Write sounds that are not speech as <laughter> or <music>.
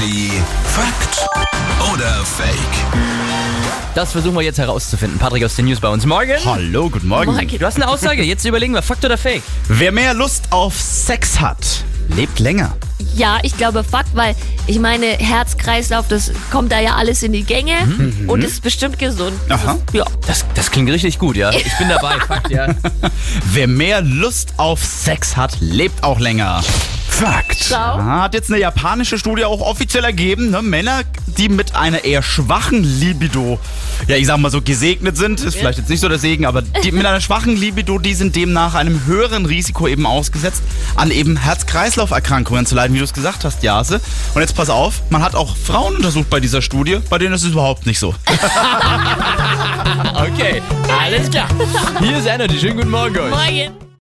Energy Fakt oder Fake? Das versuchen wir jetzt herauszufinden. Patrick aus den News bei uns. Morgen. Hallo, guten Morgen. Du hast eine Aussage. Jetzt überlegen wir, Fakt oder Fake? Wer mehr Lust auf Sex hat, lebt länger. Ja, ich glaube Fakt, weil ich meine, Herz-Kreislauf, das kommt da ja alles in die Gänge und ist bestimmt gesund. Aha. Ja. Das, das klingt richtig gut, ja. Ich bin dabei. <laughs> Fakt, ja. Wer mehr Lust auf Sex hat, lebt auch länger. Fakt. Schau. Hat jetzt eine japanische Studie auch offiziell ergeben, ne? Männer, die mit einer eher schwachen Libido, ja ich sag mal so gesegnet sind, ist vielleicht jetzt nicht so der Segen, aber die <laughs> mit einer schwachen Libido, die sind demnach einem höheren Risiko eben ausgesetzt, an eben Herz-Kreislauf-Erkrankungen zu leiden, wie du es gesagt hast, Jase. Und jetzt pass auf, man hat auch Frauen untersucht bei dieser Studie, bei denen ist es überhaupt nicht so. <laughs> Okay, alles klar. Hier ist Energy. Schönen guten Morgen euch. Morgen.